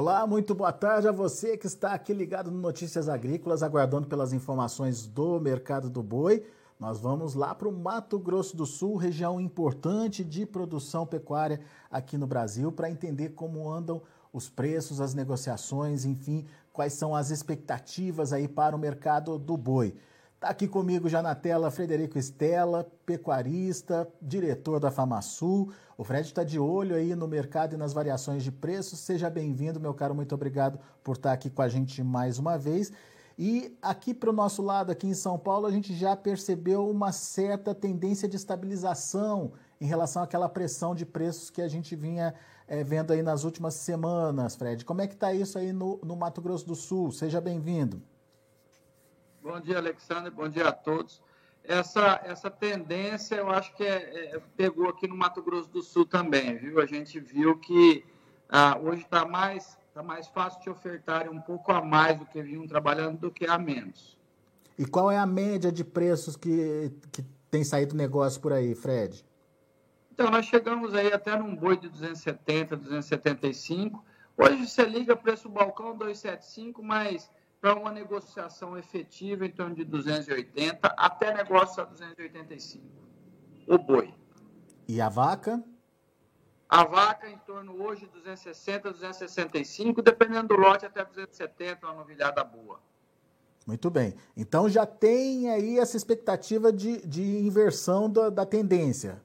Olá, muito boa tarde a você que está aqui ligado no Notícias Agrícolas, aguardando pelas informações do mercado do boi. Nós vamos lá para o Mato Grosso do Sul, região importante de produção pecuária aqui no Brasil, para entender como andam os preços, as negociações, enfim, quais são as expectativas aí para o mercado do boi. Está aqui comigo já na tela Frederico Estela, pecuarista, diretor da FamaSul. O Fred está de olho aí no mercado e nas variações de preços. Seja bem-vindo, meu caro, muito obrigado por estar aqui com a gente mais uma vez. E aqui para o nosso lado, aqui em São Paulo, a gente já percebeu uma certa tendência de estabilização em relação àquela pressão de preços que a gente vinha é, vendo aí nas últimas semanas, Fred. Como é que está isso aí no, no Mato Grosso do Sul? Seja bem-vindo. Bom dia, Alexandre. Bom dia a todos. Essa, essa tendência, eu acho que é, é, pegou aqui no Mato Grosso do Sul também, viu? A gente viu que ah, hoje está mais Está mais fácil te ofertarem um pouco a mais do que vinham trabalhando do que a menos. E qual é a média de preços que, que tem saído negócio por aí, Fred? Então, nós chegamos aí até num boi de 270, 275. Hoje você liga preço balcão 275, mas para uma negociação efetiva em torno de 280, até negócio a 285. O boi. E a vaca? A vaca em torno hoje de 260, 265, dependendo do lote até 270, uma novilhada boa. Muito bem. Então já tem aí essa expectativa de, de inversão da, da tendência.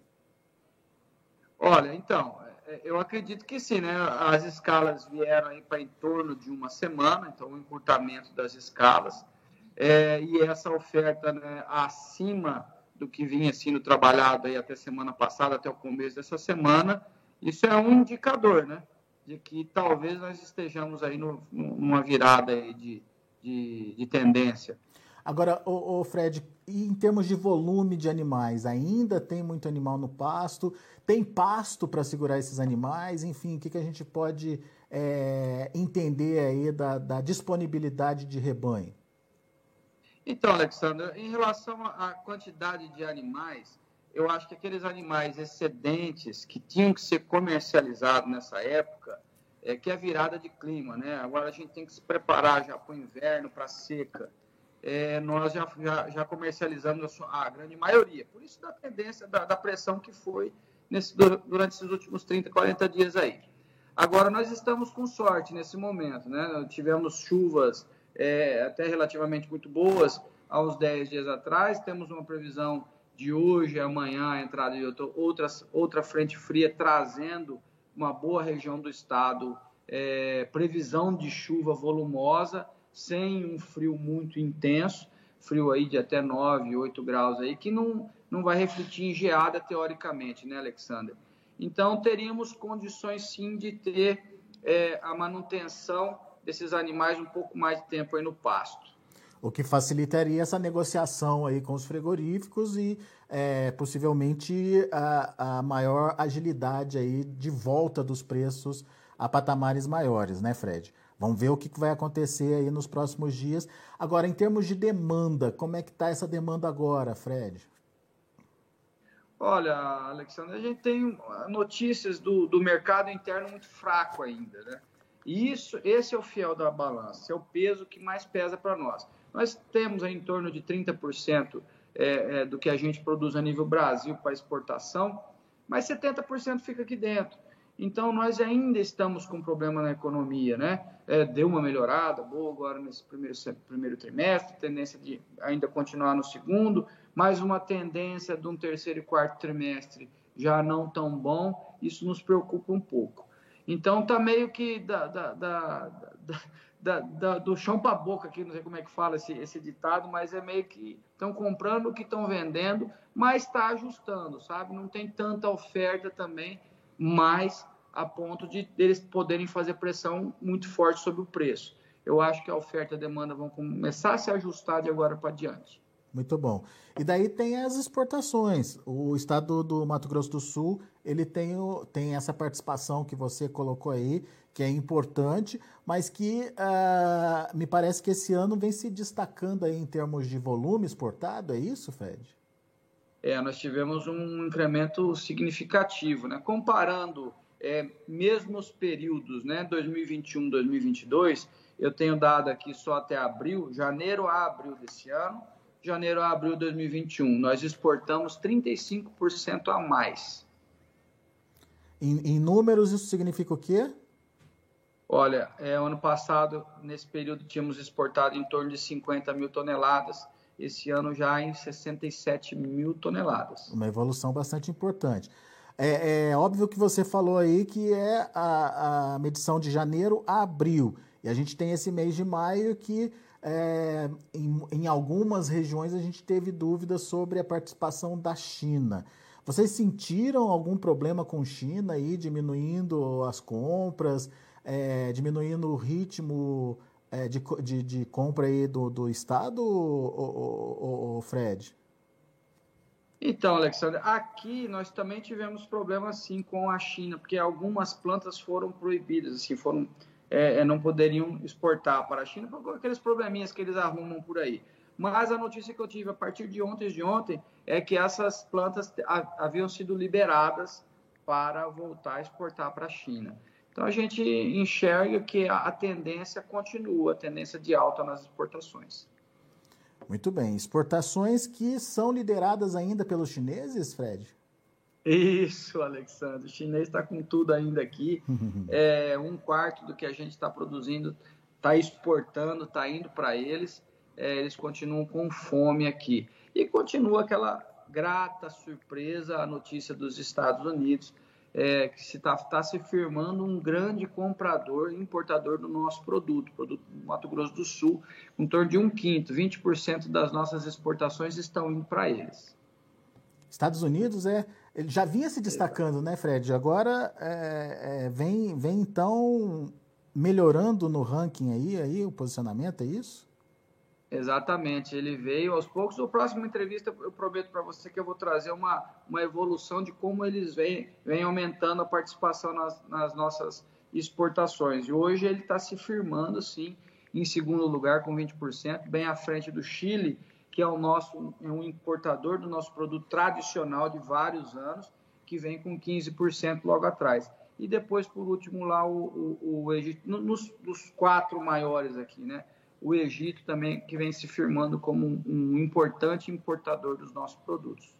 Olha, então, eu acredito que sim, né? As escalas vieram aí para em torno de uma semana, então o encurtamento das escalas. É, e essa oferta né, acima do que vinha sendo trabalhado aí até semana passada, até o começo dessa semana, isso é um indicador, né? De que talvez nós estejamos aí no, numa virada aí de, de, de tendência. Agora, o, o Fred, em termos de volume de animais, ainda tem muito animal no pasto? Tem pasto para segurar esses animais? Enfim, o que, que a gente pode é, entender aí da, da disponibilidade de rebanho? Então, Alexandre, em relação à quantidade de animais, eu acho que aqueles animais excedentes que tinham que ser comercializados nessa época, é que é virada de clima, né? Agora a gente tem que se preparar já para o inverno, para a seca. É, nós já, já, já, comercializamos a, a, grande maioria. Por isso da tendência da, da pressão que foi nesse, durante esses últimos 30, 40 dias aí. Agora nós estamos com sorte nesse momento, né? Tivemos chuvas é, até relativamente muito boas há uns 10 dias atrás, temos uma previsão de hoje, amanhã, a entrada de outra, outra frente fria trazendo uma boa região do estado, é, previsão de chuva volumosa, sem um frio muito intenso, frio aí de até 9, 8 graus aí, que não, não vai refletir em geada teoricamente, né, Alexander? Então, teríamos condições sim de ter é, a manutenção desses animais um pouco mais de tempo aí no pasto o que facilitaria essa negociação aí com os frigoríficos e é, possivelmente a, a, maior agilidade aí de volta dos preços a patamares maiores, né, Fred? Vamos ver o que vai acontecer aí nos próximos dias. Agora, em termos de demanda, como é que está essa demanda agora, Fred? Olha, Alexandre, a gente tem notícias do, do mercado interno muito fraco ainda, né? E isso, esse é o fiel da balança, é o peso que mais pesa para nós. Nós temos em torno de 30% é, é, do que a gente produz a nível Brasil para exportação, mas 70% fica aqui dentro. Então, nós ainda estamos com problema na economia, né? É, deu uma melhorada boa agora nesse primeiro, primeiro trimestre, tendência de ainda continuar no segundo, mas uma tendência de um terceiro e quarto trimestre já não tão bom, isso nos preocupa um pouco. Então, está meio que da, da, da, da, do chão para a boca aqui, não sei como é que fala esse, esse ditado, mas é meio que estão comprando o que estão vendendo, mas está ajustando, sabe? Não tem tanta oferta também, mas a ponto de eles poderem fazer pressão muito forte sobre o preço. Eu acho que a oferta e a demanda vão começar a se ajustar de agora para diante. Muito bom. E daí tem as exportações. O estado do Mato Grosso do Sul, ele tem, o, tem essa participação que você colocou aí, que é importante, mas que uh, me parece que esse ano vem se destacando aí em termos de volume exportado, é isso, Fred? É, nós tivemos um incremento significativo, né? Comparando é, mesmos períodos, né, 2021, 2022, eu tenho dado aqui só até abril, janeiro a abril desse ano, janeiro a abril de 2021, nós exportamos 35% a mais. Em, em, números, isso significa o quê? Olha, é, ano passado, nesse período, tínhamos exportado em torno de 50 mil toneladas, esse ano já em 67 mil toneladas. Uma evolução bastante importante. É, é, óbvio que você falou aí que é a, a medição de janeiro a abril. E a gente tem esse mês de maio que é, em, em, algumas regiões a gente teve dúvidas sobre a participação da China. Vocês sentiram algum problema com China aí, diminuindo as compras, é, diminuindo o ritmo é, de, de, de, compra aí do, do Estado, o, Fred? Então, Alexandre, aqui nós também tivemos problemas sim com a China, porque algumas plantas foram proibidas, assim, foram é, é, não poderiam exportar para a China por aqueles probleminhas que eles arrumam por aí. Mas a notícia que eu tive a partir de ontem de ontem é que essas plantas haviam sido liberadas para voltar a exportar para a China. Então a gente enxerga que a tendência continua, a tendência de alta nas exportações. Muito bem. Exportações que são lideradas ainda pelos chineses, Fred? Isso, Alexandre. O chinês está com tudo ainda aqui. É, um quarto do que a gente está produzindo está exportando, está indo para eles. É, eles continuam com fome aqui. E continua aquela grata surpresa a notícia dos Estados Unidos, é, que está tá se firmando um grande comprador e importador do nosso produto, produto do Mato Grosso do Sul, em torno de um quinto, 20% das nossas exportações estão indo para eles. Estados Unidos é ele já vinha se destacando, né, Fred? Agora é, é, vem, vem então melhorando no ranking aí, aí o posicionamento, é isso? Exatamente, ele veio aos poucos. O próximo entrevista eu prometo para você que eu vou trazer uma, uma evolução de como eles vêm, vêm aumentando a participação nas, nas nossas exportações. E hoje ele está se firmando, sim, em segundo lugar com 20%, bem à frente do Chile que é o nosso é um importador do nosso produto tradicional de vários anos, que vem com 15% logo atrás. E depois, por último, lá o, o, o Egito, nos, dos quatro maiores aqui, né? O Egito também, que vem se firmando como um, importante importador dos nossos produtos.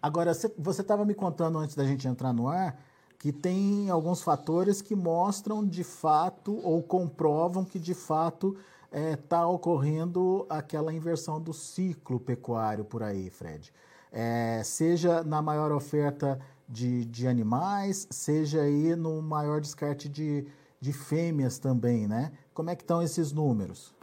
Agora, você estava me contando antes da gente entrar no ar que tem alguns fatores que mostram de fato ou comprovam que de fato está é, tá ocorrendo aquela inversão do ciclo pecuário por aí, Fred. É, seja na maior oferta de, de animais, seja aí no maior descarte de, de fêmeas também, né? Como é que estão esses números?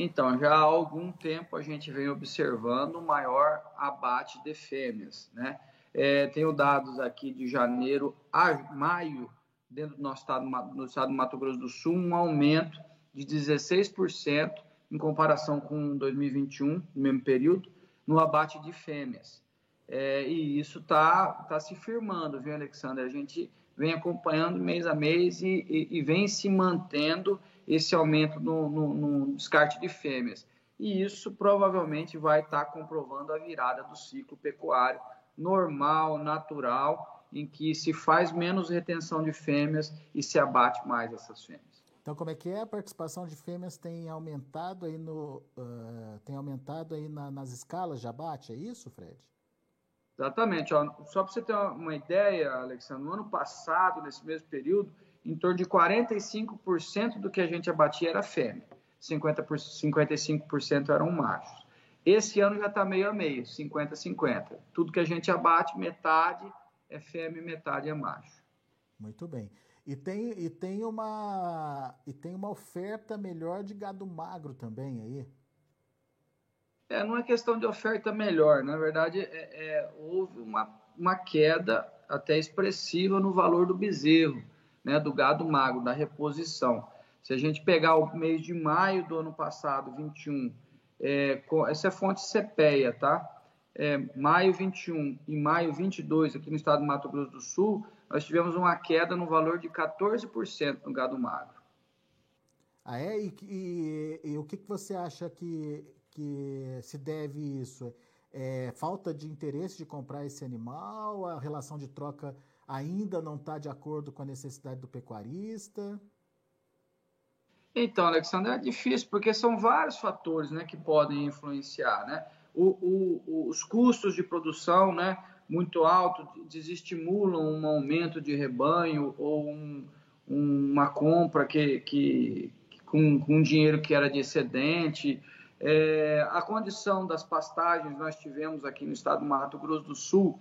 Então, já há algum tempo a gente vem observando o maior abate de fêmeas, né? É, tenho dados aqui de janeiro a maio, dentro do nosso estado, no estado do Mato Grosso do Sul, um aumento de 16% em comparação com 2021, no mesmo período, no abate de fêmeas. É, e isso está tá se firmando, viu, Alexandre? A gente vem acompanhando mês a mês e, e, e vem se mantendo esse aumento no, no, no, descarte de fêmeas. E isso provavelmente vai estar comprovando a virada do ciclo pecuário normal, natural, em que se faz menos retenção de fêmeas e se abate mais essas fêmeas. Então, como é que é? A participação de fêmeas tem aumentado aí, no, uh, tem aumentado aí na, nas escalas de abate, é isso, Fred? Exatamente. Ó, só para você ter uma ideia, Alexandre, no ano passado, nesse mesmo período, em torno de 45% do que a gente abatia era fêmea, 50%, 55% eram machos. Esse ano já está meio a meio, 50-50. Tudo que a gente abate, metade é fêmea e metade é macho. Muito bem. E tem, e, tem uma, e tem uma oferta melhor de gado magro também aí. É, não é questão de oferta melhor, na verdade é, é, houve uma, uma queda até expressiva no valor do bezerro, né, do gado magro, da reposição. Se a gente pegar o mês de maio do ano passado, 21, é, essa é fonte CPEA, tá? É, maio 21 e maio 22, aqui no estado do Mato Grosso do Sul, nós tivemos uma queda no valor de 14% no gado magro. Ah, é? E, e, e o que, que você acha que, que se deve isso? É, falta de interesse de comprar esse animal? A relação de troca ainda não está de acordo com a necessidade do pecuarista? Então, Alexandre, é difícil, porque são vários fatores né, que podem influenciar. Né? O, o, os custos de produção, né? muito alto desestimulam um aumento de rebanho ou um, uma compra que, que com, com dinheiro que era de excedente. É, a condição das pastagens, nós tivemos aqui no estado do Mato Grosso do Sul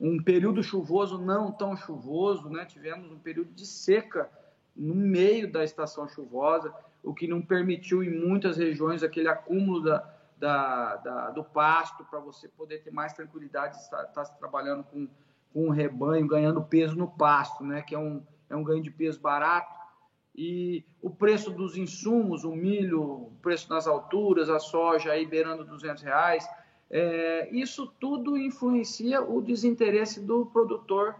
um período chuvoso não tão chuvoso, né? tivemos um período de seca no meio da estação chuvosa, o que não permitiu em muitas regiões aquele acúmulo da, da, da, do pasto para você poder ter mais tranquilidade de estar, estar trabalhando com, com um rebanho, ganhando peso no pasto, né? que é um, é um ganho de peso barato. E o preço dos insumos, o milho, o preço nas alturas, a soja aí beirando 200 reais, é, isso tudo influencia o desinteresse do produtor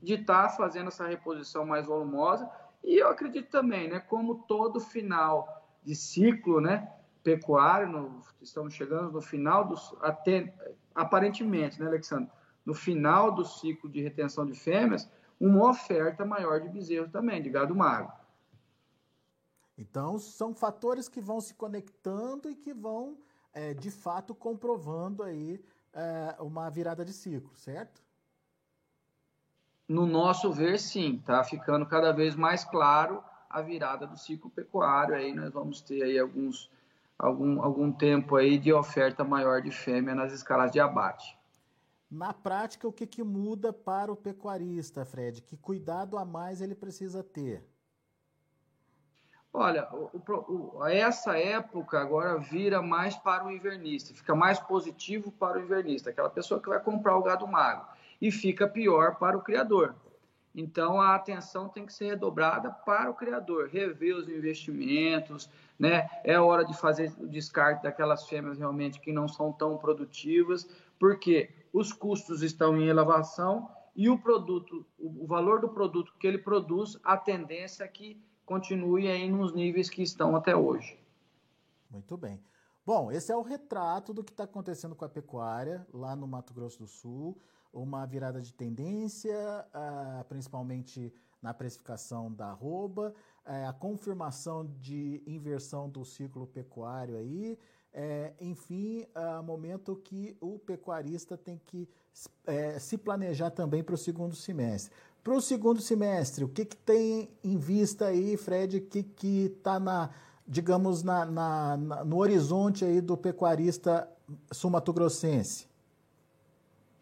de estar tá fazendo essa reposição mais volumosa. E eu acredito também, né, como todo final de ciclo, né, pecuário, no, estamos chegando no final dos, até, aparentemente, né, Alexandre, no final do ciclo de retenção de fêmeas, uma oferta maior de bezerros também, de gado magro. Então, são fatores que vão se conectando e que vão, é, de fato, comprovando aí é, uma virada de ciclo, certo? No nosso ver, sim, está ficando cada vez mais claro a virada do ciclo pecuário. Aí nós vamos ter aí alguns algum, algum tempo aí de oferta maior de fêmea nas escalas de abate. Na prática, o que, que muda para o pecuarista, Fred? Que cuidado a mais ele precisa ter? Olha, o, o, essa época agora vira mais para o invernista, fica mais positivo para o invernista, aquela pessoa que vai comprar o gado magro, e fica pior para o criador. Então a atenção tem que ser redobrada para o criador, rever os investimentos, né? É hora de fazer o descarte daquelas fêmeas realmente que não são tão produtivas, porque os custos estão em elevação e o produto, o valor do produto que ele produz, a tendência é que continue aí nos níveis que estão até hoje. Muito bem. Bom, esse é o retrato do que está acontecendo com a pecuária lá no Mato Grosso do Sul. Uma virada de tendência, uh, principalmente na precificação da arroba, é, a confirmação de inversão do ciclo pecuário aí, é, enfim, é momento que o pecuarista tem que é, se planejar também para o segundo semestre. Para o segundo semestre, o que, que tem em vista aí, Fred, o que está na, digamos, na, na, na, no horizonte aí do pecuarista sumatogrossense?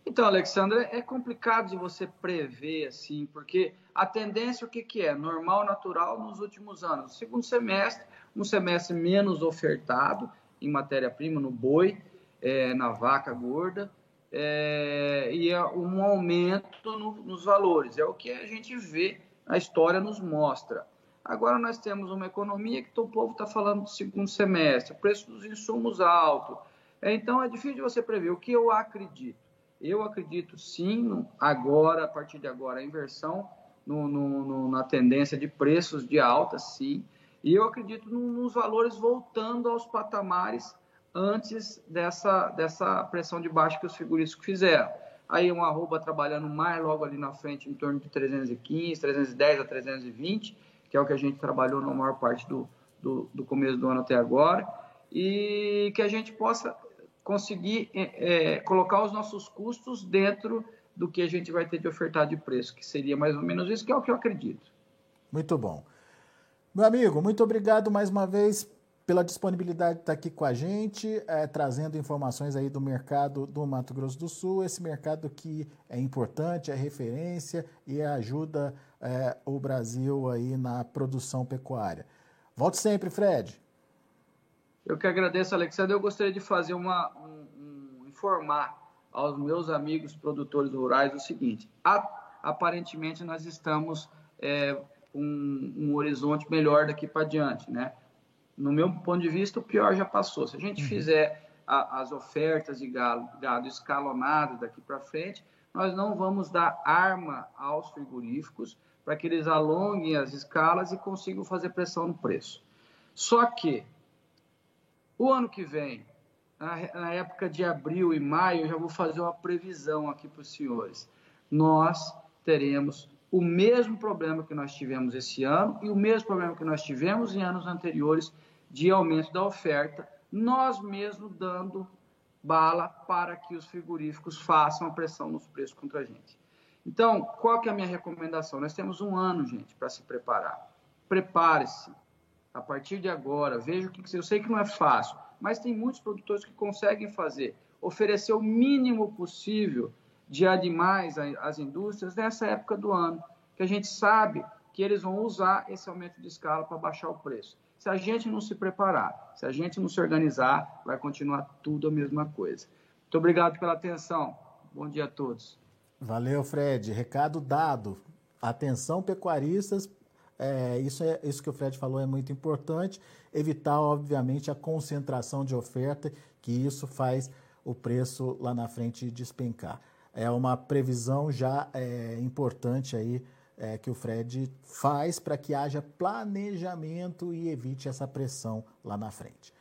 Então, Alexandre, é complicado de você prever assim, porque a tendência o que, que é? Normal, natural nos últimos anos. Segundo semestre, um semestre menos ofertado em matéria-prima, no boi, é, na vaca gorda, é, e é um aumento no, nos valores. É o que a gente vê, a história nos mostra. Agora nós temos uma economia que o povo está falando do segundo semestre, preço dos insumos alto. É, então é difícil de você prever. O que eu acredito? Eu acredito sim, agora, a partir de agora, a inversão no, no, no, na tendência de preços de alta, sim. E eu acredito nos valores voltando aos patamares antes dessa, dessa pressão de baixo que os figuristas fizeram. Aí um arroba trabalhando mais logo ali na frente, em torno de 315, 310 a 320, que é o que a gente trabalhou na maior parte do, do, do começo do ano até agora, e que a gente possa conseguir é, é, colocar os nossos custos dentro do que a gente vai ter de ofertar de preço, que seria mais ou menos isso, que é o que eu acredito. Muito bom. Meu amigo, muito obrigado mais uma vez pela disponibilidade de estar aqui com a gente, é, trazendo informações aí do mercado do Mato Grosso do Sul, esse mercado que é importante, é referência e ajuda é, o Brasil aí na produção pecuária. Volte sempre, Fred. Eu que agradeço, Alexandre. Eu gostaria de fazer uma um, um, informar aos meus amigos produtores rurais o seguinte: aparentemente nós estamos é, um, um horizonte melhor daqui para diante, né? No meu ponto de vista, o pior já passou. Se a gente uhum. fizer a, as ofertas de gado, gado escalonadas daqui para frente, nós não vamos dar arma aos frigoríficos para que eles alonguem as escalas e consigam fazer pressão no preço. Só que o ano que vem, na, na época de abril e maio, eu já vou fazer uma previsão aqui para os senhores. Nós teremos o mesmo problema que nós tivemos esse ano e o mesmo problema que nós tivemos em anos anteriores de aumento da oferta, nós mesmos dando bala para que os frigoríficos façam a pressão nos preços contra a gente. Então, qual que é a minha recomendação? Nós temos um ano, gente, para se preparar. Prepare-se. A partir de agora, veja o que eu sei que não é fácil, mas tem muitos produtores que conseguem fazer, oferecer o mínimo possível de animais às indústrias nessa época do ano, que a gente sabe que eles vão usar esse aumento de escala para baixar o preço. Se a gente não se preparar, se a gente não se organizar, vai continuar tudo a mesma coisa. Muito obrigado pela atenção. Bom dia a todos. Valeu, Fred. Recado dado. Atenção, pecuaristas. É, isso, é, isso que o Fred falou é muito importante. Evitar, obviamente, a concentração de oferta, que isso faz o preço lá na frente despencar. É uma previsão já é, importante aí é, que o Fred faz para que haja planejamento e evite essa pressão lá na frente.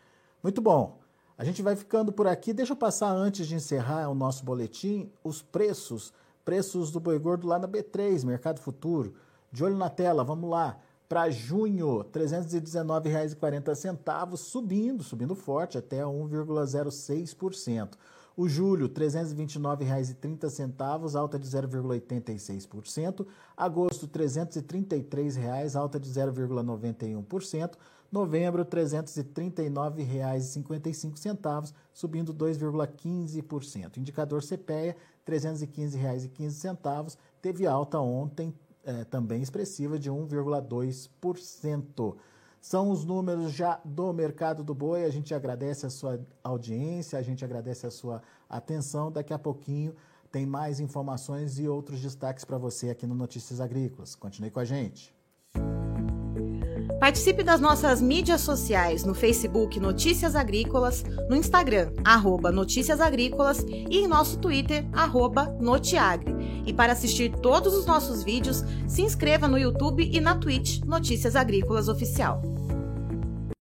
Muito bom. A gente vai ficando por aqui. Deixa eu passar antes de encerrar o nosso boletim os preços, preços do boi gordo lá na B3, Mercado Futuro. De olho na tela, vamos lá. Para junho, R$ 319,40, subindo, subindo forte até 1,06%. O julho, R$ 329,30, alta de 0,86%. Agosto, R$ 333,00, alta de 0,91%. Novembro, R$ 339,55, subindo 2,15%. Indicador CPEA, R$ 315,15, teve alta ontem eh, também expressiva de 1,2% são os números já do mercado do boi. A gente agradece a sua audiência, a gente agradece a sua atenção. Daqui a pouquinho tem mais informações e outros destaques para você aqui no Notícias Agrícolas. Continue com a gente. Participe das nossas mídias sociais no Facebook Notícias Agrícolas, no Instagram, arroba Notícias Agrícolas e em nosso Twitter, arroba Notiagre. E para assistir todos os nossos vídeos, se inscreva no YouTube e na Twitch Notícias Agrícolas Oficial.